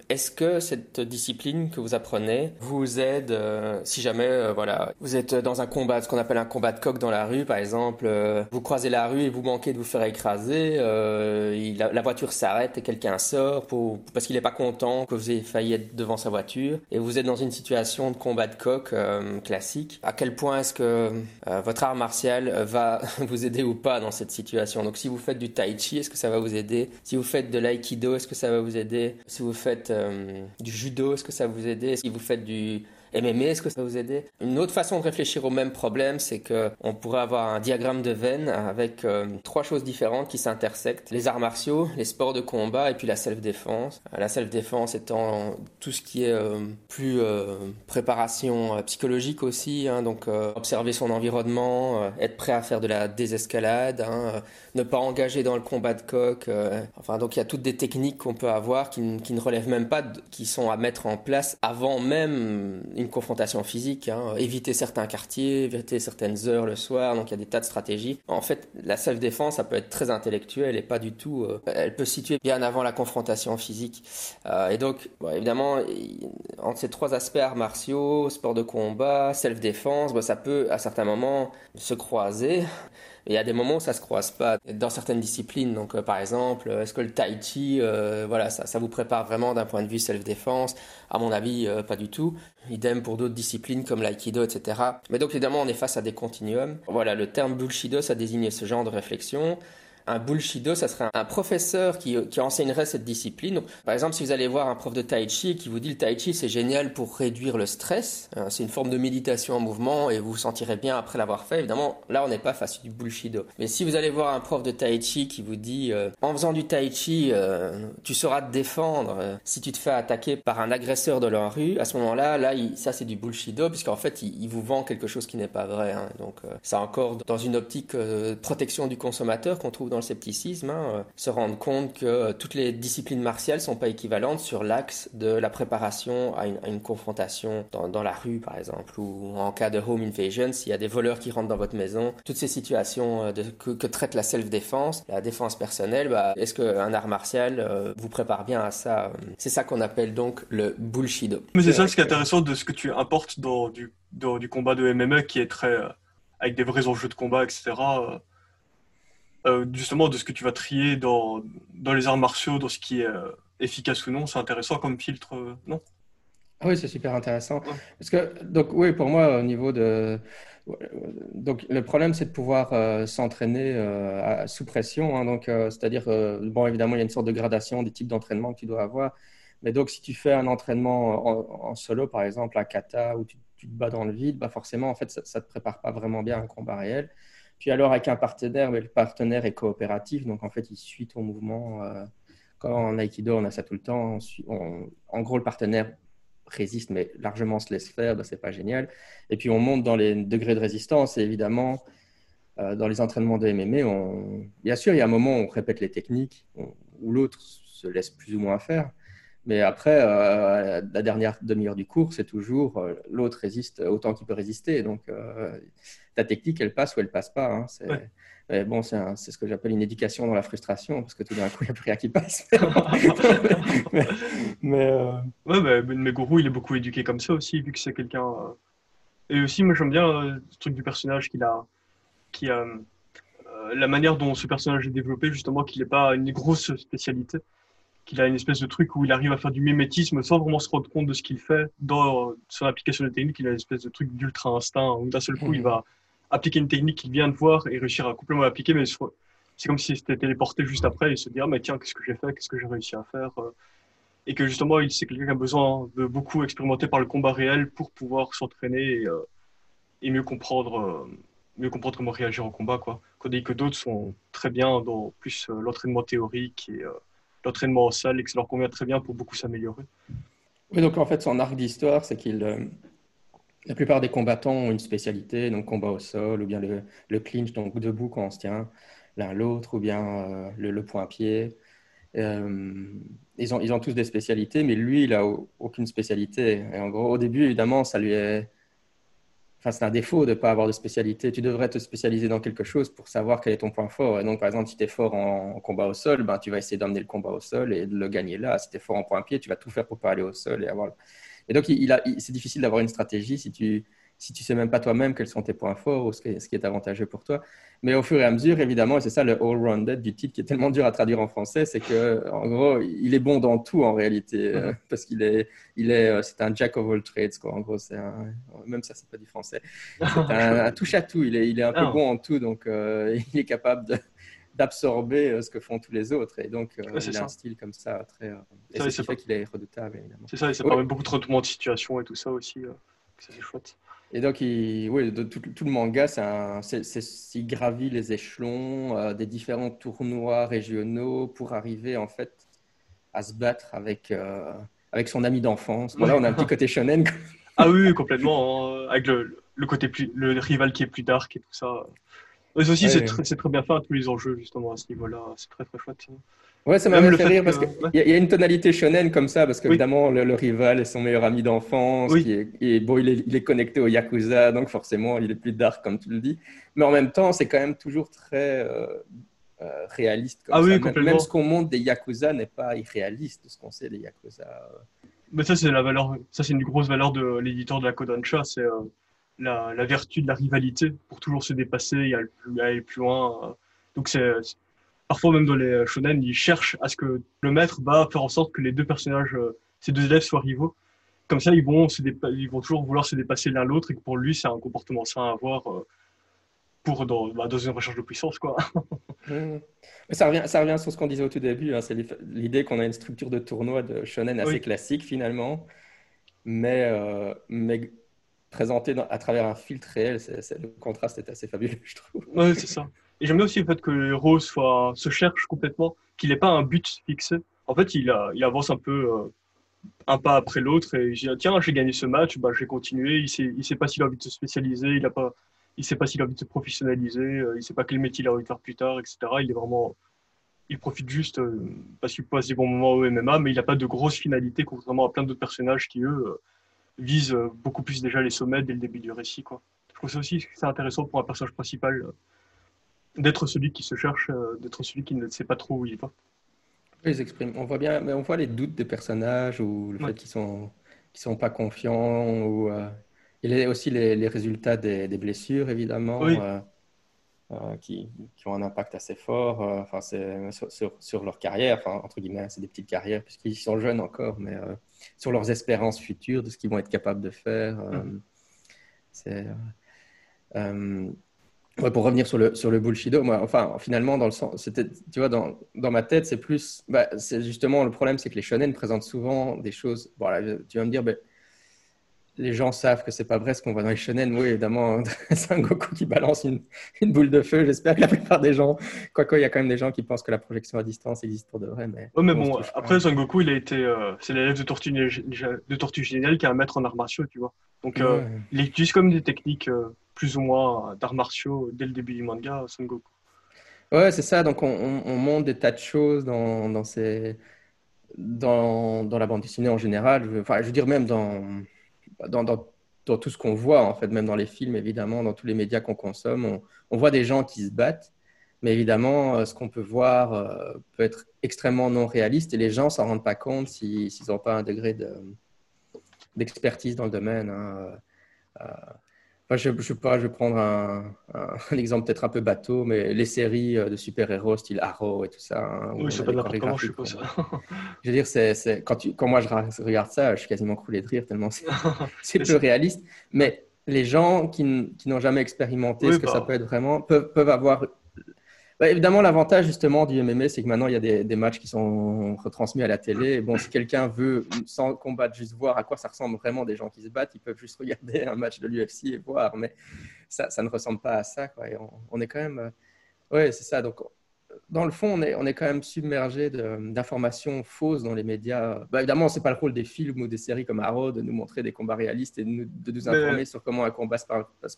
Est-ce que cette discipline que vous apprenez vous aide si jamais voilà vous êtes dans un combat, ce qu'on appelle un combat de coq dans la rue, par exemple, euh, vous croisez la rue et vous manquez de vous faire écraser, euh, la, voiture s'arrête et quelqu'un sort parce qu'il n'est pas content que vous ayez failli être devant sa voiture, et vous êtes dans une situation de combat de coq euh, classique. À quel point est-ce que votre art martial va <laughs> vous aider ou pas dans cette situation? Donc si vous faites du tai chi, est-ce que ça va vous aider? Si vous faites de l'aïkido, est-ce que ça va vous aider? Si vous faites du judo, est-ce que ça va vous aider? Si vous faites du MMA, est-ce que ça vous aider Une autre façon de réfléchir au même problème, c'est que on pourrait avoir un diagramme de veine avec euh, trois choses différentes qui s'intersectent les arts martiaux, les sports de combat et puis la self-défense. Euh, la self-défense étant tout ce qui est euh, plus préparation psychologique aussi, hein, donc observer son environnement, être prêt à faire de la désescalade, hein, ne pas engager dans le combat de coq. enfin, donc il y a toutes des techniques qu'on peut avoir qui, ne relèvent même pas, qui sont à mettre en place avant même une confrontation physique, hein, éviter certains quartiers, éviter certaines heures le soir, donc il y a des tas de stratégies. En fait, la self-défense, ça peut être très intellectuel et pas du tout, euh, elle peut se situer bien avant la confrontation physique. Euh, et donc, évidemment, entre ces trois aspects, arts martiaux, sport de combat, self-défense, ça peut à certains moments se croiser il y a des moments où ça se croise pas dans certaines disciplines. Donc, euh, par exemple, est-ce que le tai chi, euh, voilà, ça, ça, vous prépare vraiment d'un point de vue self-défense? À mon avis, euh, pas du tout. Idem pour d'autres disciplines comme l'aïkido, etc. Mais donc, évidemment, on est face à des continuums. Voilà, le terme bullshido, ça désignait ce genre de réflexion un bullshido, ça serait un professeur qui, qui enseignerait cette discipline. par exemple, si vous allez voir un prof de tai chi qui vous dit le tai chi c'est génial pour réduire le stress, hein, c'est une forme de méditation en mouvement et vous vous sentirez bien après l'avoir fait. Évidemment, là on n'est pas face du bullshido. Mais si vous allez voir un prof de tai chi qui vous dit euh, en faisant du tai chi, euh, tu sauras te défendre euh, si tu te fais attaquer par un agresseur de la rue, à ce moment-là, là, ça c'est du bullshido puisqu'en fait il, vous vend quelque chose qui n'est pas vrai. Hein. Donc c'est encore dans une optique de protection du consommateur qu'on trouve dans le scepticisme, hein, euh, se rendre compte que euh, toutes les disciplines martiales sont pas équivalentes sur l'axe de la préparation à une, confrontation dans, la rue, par exemple, ou en cas de home invasion, s'il y a des voleurs qui rentrent dans votre maison, toutes ces situations euh, de, que, traite la self-défense, la défense personnelle, bah, est-ce qu'un art martial vous prépare bien à ça C'est ça qu'on appelle donc le bullshido.
Mais c'est ça ce qui est intéressant de ce que tu importes dans du, dans du combat de MMA qui est très avec des vrais enjeux de combat, etc. Euh, justement de ce que tu vas trier dans, dans les arts martiaux, dans ce qui est euh, efficace ou non. C'est intéressant comme filtre, euh, non?
Ah Oui, c'est super intéressant. Parce que, donc, oui, pour moi, au niveau de. Donc, le problème, c'est de pouvoir s'entraîner sous pression. Hein, donc, c'est-à-dire, bon, évidemment, il y a une sorte de gradation des types d'entraînement que tu dois avoir. Mais donc, si tu fais un entraînement en, en, solo, par exemple, à kata, où tu tu te bats dans le vide, bah forcément, en fait, ça ne te prépare pas vraiment bien à un combat réel. Puis alors, avec un partenaire, mais le partenaire est coopératif, donc en fait, il suit ton mouvement. Euh, quand en Aikido, on a ça tout le temps. en gros, le partenaire résiste, mais largement se laisse faire, bah, c'est pas génial. Et puis, on monte dans les degrés de résistance, et évidemment, euh, dans les entraînements de MMA, on... bien sûr, il y a un moment où on répète les techniques, où l'autre se laisse plus ou moins faire. Mais après, euh, la dernière demi-heure du cours, c'est toujours l'autre résiste autant qu'il peut résister. Donc, ta technique, elle passe ou elle passe pas. Hein. C'est bon, c'est ce que j'appelle une éducation dans la frustration, parce que tout d'un coup, il n'y a plus rien qui passe. <laughs>
mais, Ouais, mais, mais Gourou, il est beaucoup éduqué comme ça aussi, vu que c'est quelqu'un. Et aussi, moi, j'aime bien le truc du personnage qu'il a qui euh, la manière dont ce personnage est développé, justement, qu'il n'est pas une grosse spécialité, qu'il a une espèce de truc où il arrive à faire du mimétisme sans vraiment se rendre compte de ce qu'il fait dans son application de technique. Il a une espèce de truc d'ultra instinct où d'un seul coup, il mhm. va appliquer une technique qu'il vient de voir et réussir à complètement l'appliquer, mais c'est comme s'il s'était téléporté juste après et se dire, mais tiens, qu'est-ce que j'ai fait, qu'est-ce que j'ai réussi à faire? Euh. et que justement, il quelqu'un qui a besoin de beaucoup expérimenter par le combat réel pour pouvoir s'entraîner et, euh, mieux comprendre mieux comprendre comment réagir en combat. Quoi. dit que d'autres sont très bien dans plus euh, l'entraînement théorique et euh, l'entraînement en salle et que ça leur convient très bien pour beaucoup s'améliorer.
Oui, donc en fait, son arc d'histoire, c'est qu'il. Euh, la plupart des combattants ont une spécialité, donc combat au sol, ou bien le, clinch, donc debout quand on se tient l'un l'autre, ou bien le, le point-pied. ils, ont, ils ont tous des spécialités, mais lui, il n'a aucune spécialité. Et en gros, au début, évidemment, ça lui est c'est un défaut de ne pas avoir de spécialité. Tu devrais te spécialiser dans quelque chose pour savoir quel est ton point fort. Et donc, par exemple, si tu es fort en, combat au sol, ben, tu vas essayer d'emmener le combat au sol et de le gagner là. Si tu es fort en point pied, tu vas tout faire pour pas aller au sol et avoir. Et donc, il, c'est difficile d'avoir une stratégie si tu si tu sais même pas toi-même quels sont tes points forts ou ce qui est, avantageux pour toi. Mais au fur et à mesure, évidemment, et c'est ça le all-rounded du titre qui est tellement dur à traduire en français, c'est que en gros, il est bon dans tout en réalité, euh, mm-hmm. <laughs> parce qu'il est, il est, euh, c'est un jack of all trades quoi. En gros, c'est même ça, c'est pas du français. <laughs> C'est un, touche à tout. Il est, il est un peu ah. bon en tout, donc euh, <laughs> il est capable d'absorber ce que font tous les autres. Et donc, il a un style comme ça très. et c'est ce qui fait qu'il est redoutable, évidemment.
C'est ça, et ça permet beaucoup de retournements de situation et tout ça aussi. c'est chouette.
Et donc, il, oui, tout, le manga, c'est il gravit les échelons euh, des différents tournois régionaux pour arriver en fait à se battre avec, euh, avec son ami d'enfance. Voilà, on a un petit <laughs> côté shonen.
ah oui, complètement. Hein, avec le, le, côté plus, le rival qui est plus dark et tout ça. Mais aussi, c'est très, bien fait, tous les enjeux, justement, à ce niveau-là. C'est très, très chouette.
Ouais, ça m'a même, fait, rire parce qu'il y, a une tonalité shonen comme ça, parce qu'évidemment, le, rival est son meilleur ami d'enfance, et bon, il est, il est, connecté au Yakuza, donc forcément, il est plus dark, comme tu le dis. Mais en même temps, c'est quand même toujours très euh, euh, réaliste. Comme ah ça. Oui, même, ce qu'on montre des Yakuza n'est pas irréaliste, ce qu'on sait des Yakuza.
Mais ça, c'est la valeur, ça, c'est une grosse valeur de l'éditeur de la Kodansha, c'est. Euh, la, la, vertu de la rivalité pour toujours se dépasser et aller plus loin. Donc c'est parfois même dans les shonen, ils cherchent à ce que le maître va faire en sorte que les deux personnages, euh, ces deux élèves soient rivaux. Comme ça, ils vont, se ils vont toujours vouloir se dépasser l'un l'autre et que pour lui, c'est un comportement sain à avoir euh, pour dans, bah, dans, une recherche de puissance. Quoi. <laughs>
Mmh. ça, revient, ça revient sur ce qu'on disait au tout début. Hein, c'est l'idée qu'on a une structure de tournoi de shonen assez classique finalement, mais, euh, mais présenté à travers un filtre réel, le contraste est assez fabuleux, je trouve.
Oui, c'est ça. Et j'aime bien aussi le fait que le héros soit, se cherche complètement, qu'il n'ait pas un but fixé. En fait, il, avance un peu euh, un pas après l'autre et il dit tiens, j'ai gagné ce match, bah, je vais. Il il sait pas s'il a envie de se spécialiser, il il sait pas s'il a envie de se professionnaliser, euh, il sait pas quel métier il a envie de faire plus tard, etc. Il profite juste euh, parce qu'il passe des bons moments au MMA, mais il n'a pas de grosse finalité contrairement à plein d'autres personnages qui eux visent beaucoup plus déjà les sommets dès le début du récit. Quoi. Je trouve ça aussi c'est intéressant pour un personnage principal d'être celui qui se cherche, euh, d'être celui qui ne sait pas trop où il va.
Ils expriment. On voit bien, mais on voit les doutes des personnages ou le fait qu'ils sont, sont pas confiants ou euh, il y a aussi les, les résultats des, des, blessures évidemment. Euh, qui, qui, ont un impact assez fort enfin, c'est, sur, sur, leur carrière, enfin, entre guillemets, c'est des petites carrières puisqu'ils sont jeunes encore, mais sur leurs espérances futures, de ce qu'ils vont être capables de faire. Mm. c'est, pour revenir sur le, sur le bullshido, moi, enfin, finalement, dans le sens, c'était, tu vois, dans, dans ma tête, c'est plus, bah, c'est justement le problème, c'est que les shonen présentent souvent des choses. Voilà, tu vas me dire, ben, les gens savent que c'est pas vrai ce qu'on voit dans les shonen. Oui, évidemment, <laughs> c'est un Goku qui balance une, une boule de feu. J'espère que la plupart des gens, quoique il y a quand même des gens qui pensent que la projection à distance existe pour de vrai. Mais,
ouais, mais bon, après, Son Goku, il a été, euh, c'est l'élève de Tortue, de Tortue Géniale qui est un maître en arts martiaux, tu vois. Donc, euh, il utilise comme des techniques euh, plus ou moins d'arts martiaux dès le début du manga, Son Goku.
Ouais, c'est ça. Donc, on, on, montre des tas de choses dans, dans ces. Dans, dans, la bande dessinée en général, enfin, je veux dire même dans, dans, tout ce qu'on voit, en fait, même dans les films, évidemment, dans tous les médias qu'on consomme, on, voit des gens qui se battent, mais évidemment, euh, ce qu'on peut voir euh, peut être extrêmement non réaliste et les gens s'en rendent pas compte s'ils n'ont pas un degré d'expertise dans le domaine. Hein. Euh, je, je, je vais prendre <laughs> un, exemple peut-être un peu bateau, mais les séries euh, de super-héros style Arrow et tout ça.
Hein, oui, c'est pas de n'importe je suppose.
je veux dire, c'est, quand, tu, quand moi je regarde ça, je suis quasiment croulé de rire tellement <laughs> c'est, peu réaliste. Mais les gens qui, n'ont jamais expérimenté ce que ça bah. peut être vraiment peuvent, peuvent avoir bah, évidemment, l'avantage justement du MMA, c'est que maintenant il y a des, matchs qui sont retransmis à la télé. bon, si quelqu'un veut, sans combattre, juste voir à quoi ça ressemble vraiment des gens qui se battent, ils peuvent juste regarder un match de l'UFC et voir. Mais ça, ça ne ressemble pas à ça. On, on, est quand même. Euh, ouais, c'est ça. Donc, dans le fond, on est, on est quand même submergé d'informations fausses dans les médias. Bah, évidemment, ce n'est pas le rôle des films ou des séries comme Arrow de nous montrer des combats réalistes et de nous, de nous informer sur comment un combat se,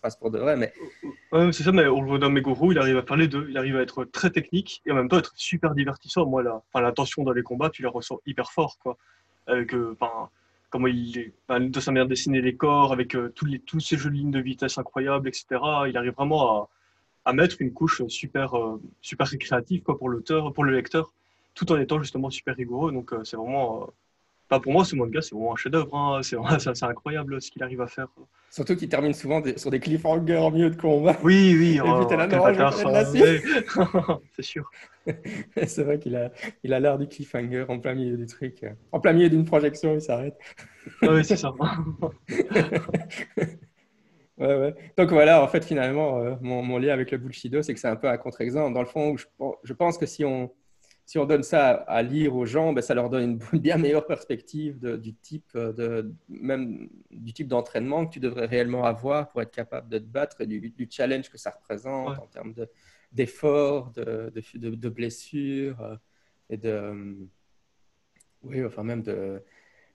passe pour de vrai. Mais...
c'est ça, mais on le voit dans Meguro, il arrive à faire les deux. Il arrive à être très technique et en même temps être super divertissant. Moi, la, enfin, la tension dans les combats, tu la ressens hyper fort. Quoi. Avec, euh, comment il de sa manière de dessiner les corps, avec euh, tous, les, tous ces jeux de lignes de vitesse incroyables, etc. Il arrive vraiment à à mettre une couche super, euh, super récréative quoi, pour l'auteur, pour le lecteur, tout en étant justement super rigoureux. Donc euh, c'est vraiment, euh, pas pour moi, ce manga, c'est vraiment un chef-d'œuvre. Hein. C'est <laughs> incroyable ce qu'il arrive à faire.
Surtout qu'il termine souvent sur des cliffhangers en milieu de combat.
Oui, oui. Oh, c'est sûr. <laughs>
c'est vrai qu'il a il a l'air du cliffhanger en plein milieu du truc. En plein milieu d'une projection, il s'arrête.
Ah oui, c'est ça. <laughs>
Ouais, ouais. Donc voilà, en fait, finalement, euh, mon, mon, lien avec le Bullshido, c'est que c'est un peu un contre-exemple. Dans le fond, je, je, pense que si on, si on donne ça à, lire aux gens, ben, ça leur donne une <laughs> bien meilleure perspective de, du type euh, de, même du type d'entraînement que tu devrais réellement avoir pour être capable de te battre et du, du challenge que ça représente en termes d'efforts, de, de, de, blessures euh, et de, oui, enfin même de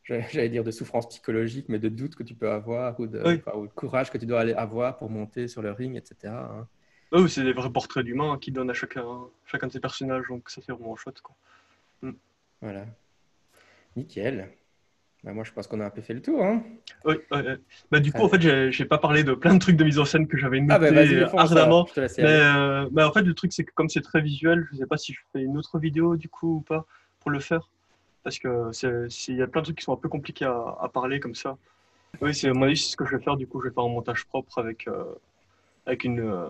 j'allais dire de souffrance psychologique, mais de doute que tu peux avoir ou de, courage que tu dois aller avoir pour monter sur le ring, etc. Hein.
Oui, c'est des vrais portraits d'humains qui donnent à chacun, chacun de ces personnages, donc ça c'est vraiment chouette. Quoi.
Mm. Voilà. Nickel. Bah, moi, je pense qu'on a un peu fait le tour. Hein.
Oui, bah, du coup, en fait, j'ai pas parlé de plein de trucs de mise en scène que j'avais noté ah, bah, ardemment. Mais, euh, bah, en fait, le truc, c'est que comme c'est très visuel, je sais pas si je fais une autre vidéo du coup ou pas pour le faire parce que il y a plein de trucs qui sont un peu compliqués à, parler comme ça. Oui, c'est mon avis, c'est ce que je vais faire. Du coup, je vais faire un montage propre avec euh, avec une euh,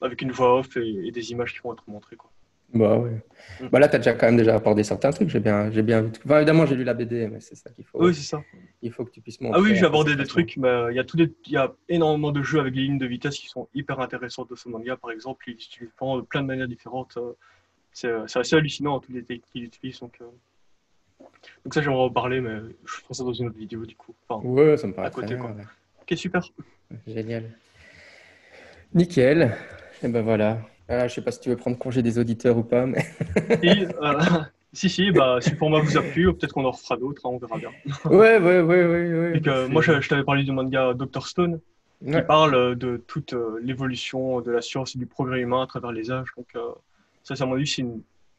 avec une voix off et, des images qui vont être montrées quoi.
Bah oui. Mm. Bah là, tu as déjà quand même déjà abordé certains trucs. J'ai bien, j'ai bien vu. évidemment, j'ai lu la BD, mais c'est ça qu'il faut.
Oui, c'est ça.
Il faut que tu puisses montrer.
Ah oui, j'ai abordé des trucs. Il y a tous il y a énormément de jeux avec des lignes de vitesse qui sont hyper intéressantes de ce manga, par exemple. Il utilise plein de manières différentes. Euh, c'est, assez hallucinant tous les techniques qu'il utilise. Donc, donc ça, j'aimerais en parler, mais je ferai ça dans une autre vidéo, du coup.
Enfin, ouais, ça me paraît à côté, quoi.
Ok, super.
Génial. Nickel. Et eh ben voilà. Euh, je sais pas si tu veux prendre congé des auditeurs ou pas, mais... <laughs>
si, euh, si, si, bah, si le format vous a plu, peut-être qu'on en refera d'autres, hein, on verra bien.
ouais, ouais, ouais, ouais.
ouais. moi, je, t'avais parlé du manga Dr. Stone, qui parle de toute euh, l'évolution de la science et du progrès humain à travers les âges. Donc, euh, ça, ça m'a dit,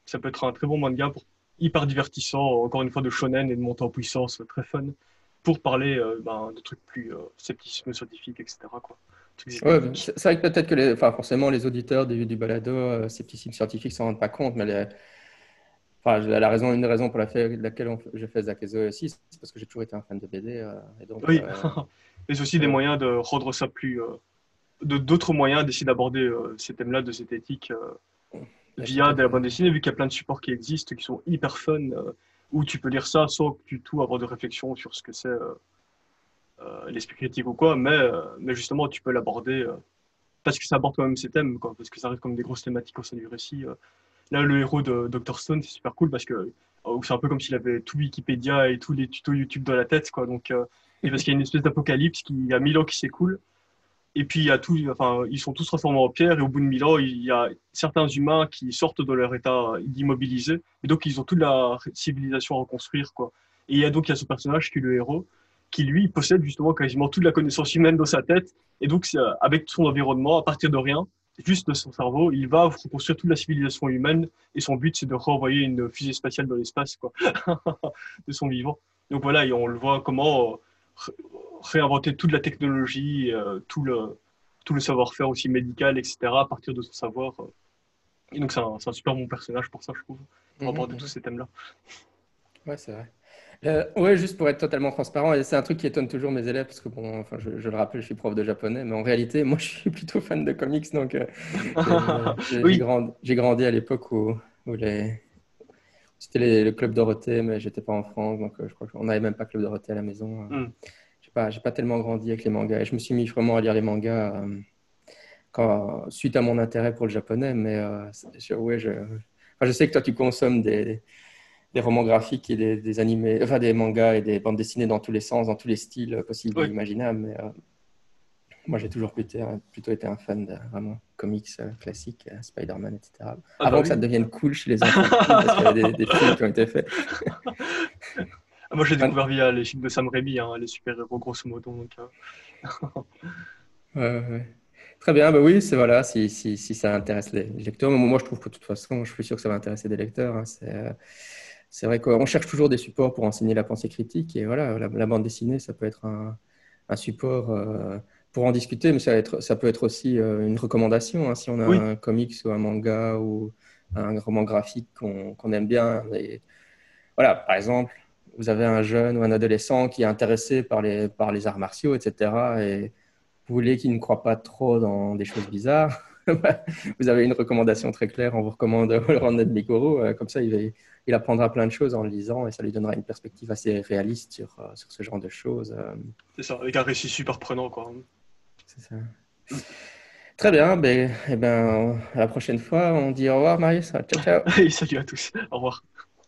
ça peut être un très bon manga pour hyper divertissant, encore une fois de shonen et de montée en puissance, très fun, pour parler euh, ben, de trucs plus euh, scepticisme scientifique, etc. Quoi.
Ouais, c'est vrai que peut-être que les, enfin, forcément les auditeurs du, du balado euh, scepticisme scientifique s'en rendent pas compte, mais enfin, la raison, une des raisons pour laquelle, je fais Zakezo aussi, c'est parce que j'ai toujours été un fan de BD. et donc,
oui, <laughs> mais aussi des moyens de rendre ça plus. d'autres moyens d'essayer d'aborder ces thèmes-là de cette éthique via de la bande dessinée, vu qu'il y a plein de supports qui existent, qui sont hyper fun, euh, où tu peux lire ça sans du tout avoir de réflexion sur ce que c'est euh, euh, l'esprit critique ou quoi, mais, mais justement, tu peux l'aborder parce que ça aborde quand même ces thèmes, quoi, parce que ça reste comme des grosses thématiques au sein du récit. Là, le héros de Dr. Stone, c'est super cool parce que c'est un peu comme s'il avait tout Wikipédia et tous les tutos YouTube dans la tête, quoi. Donc, Et parce qu'il y a une espèce d'apocalypse qui a mille ans qui s'écoule. Et puis il y a tout, enfin, ils sont tous transformés en pierre. Et au bout de mille ans, il y a certains humains qui sortent de leur état d'immobilisé. Et donc ils ont toute la civilisation à reconstruire, quoi. Et il y a donc il y a ce personnage qui est le héros, qui lui possède justement quasiment toute la connaissance humaine dans sa tête. Et donc avec son environnement, à partir de rien, juste de son cerveau, il va reconstruire toute la civilisation humaine et son but c'est de renvoyer une fusée spatiale dans l'espace <laughs> de son vivant. Donc voilà, et on le voit comment euh, réinventer toute la technologie, euh, tout le, tout le savoir-faire aussi médical, etc., à partir de son savoir. Euh. Et donc c'est un, un, super bon personnage pour ça, je trouve, pour mhm, aborder tous ces thèmes-là.
Ouais, c'est vrai. Euh, oui, juste pour être totalement transparent, et c'est un truc qui étonne toujours mes élèves, parce que bon, enfin, je, le rappelle, je suis prof de japonais, mais en réalité, <laughs> moi, je suis plutôt fan de comics, donc euh, <laughs> j'ai grandi, grandi, à l'époque où, les... c'était le club Dorothée, mais j'étais pas en France, donc euh, je crois qu'on n'avait même pas club Dorothée à la maison. Mm. J'ai pas, pas tellement grandi avec les mangas, et je me suis mis vraiment à lire les mangas quand, suite à mon intérêt pour le japonais, mais je, ouais, je, je sais que toi, tu consommes des des romans graphiques et des, animés, enfin des mangas et des bandes dessinées dans tous les sens, dans tous les styles possibles et imaginables. Mais euh, moi, j'ai toujours plutôt, été un fan de vraiment comics euh, classiques, euh, Spider-Man, etc. Ah, Avant bah que ça devienne cool chez les enfants, parce qu'il y a des, des, <laughs> films qui ont été faits.
Ah, moi, j'ai découvert via les films de Sam Raimi, hein, les super-héros, grosso modo. Donc, <laughs>
Très bien, bah oui, c'est voilà, si, si, si, ça intéresse les lecteurs. Moi, je trouve que de toute façon, je suis sûr que ça va intéresser des lecteurs. Hein, c'est c'est vrai qu'on cherche toujours des supports pour enseigner la pensée critique. Et voilà, la, bande dessinée, ça peut être un, support euh, pour en discuter, mais ça, être, ça peut être aussi euh, une recommandation. Hein, si on a un comics ou un manga ou un roman graphique qu'on aime bien. Et, voilà, par exemple, vous avez un jeune ou un adolescent qui est intéressé par les, par les arts martiaux, etc. Et vous voulez qu'il ne croit pas trop dans des choses bizarres. <laughs> vous avez une recommandation très claire. On vous recommande le Random Mikoro. Euh, comme ça, il va il apprendra plein de choses en le lisant et ça lui donnera une perspective assez réaliste sur, euh, sur ce genre de choses.
C'est ça, avec un récit super prenant. Quoi.
C'est ça. Très bien, ben, eh ben, à la prochaine fois, on dit au revoir Marius. Ciao, ciao. <laughs>
salut à tous, au revoir.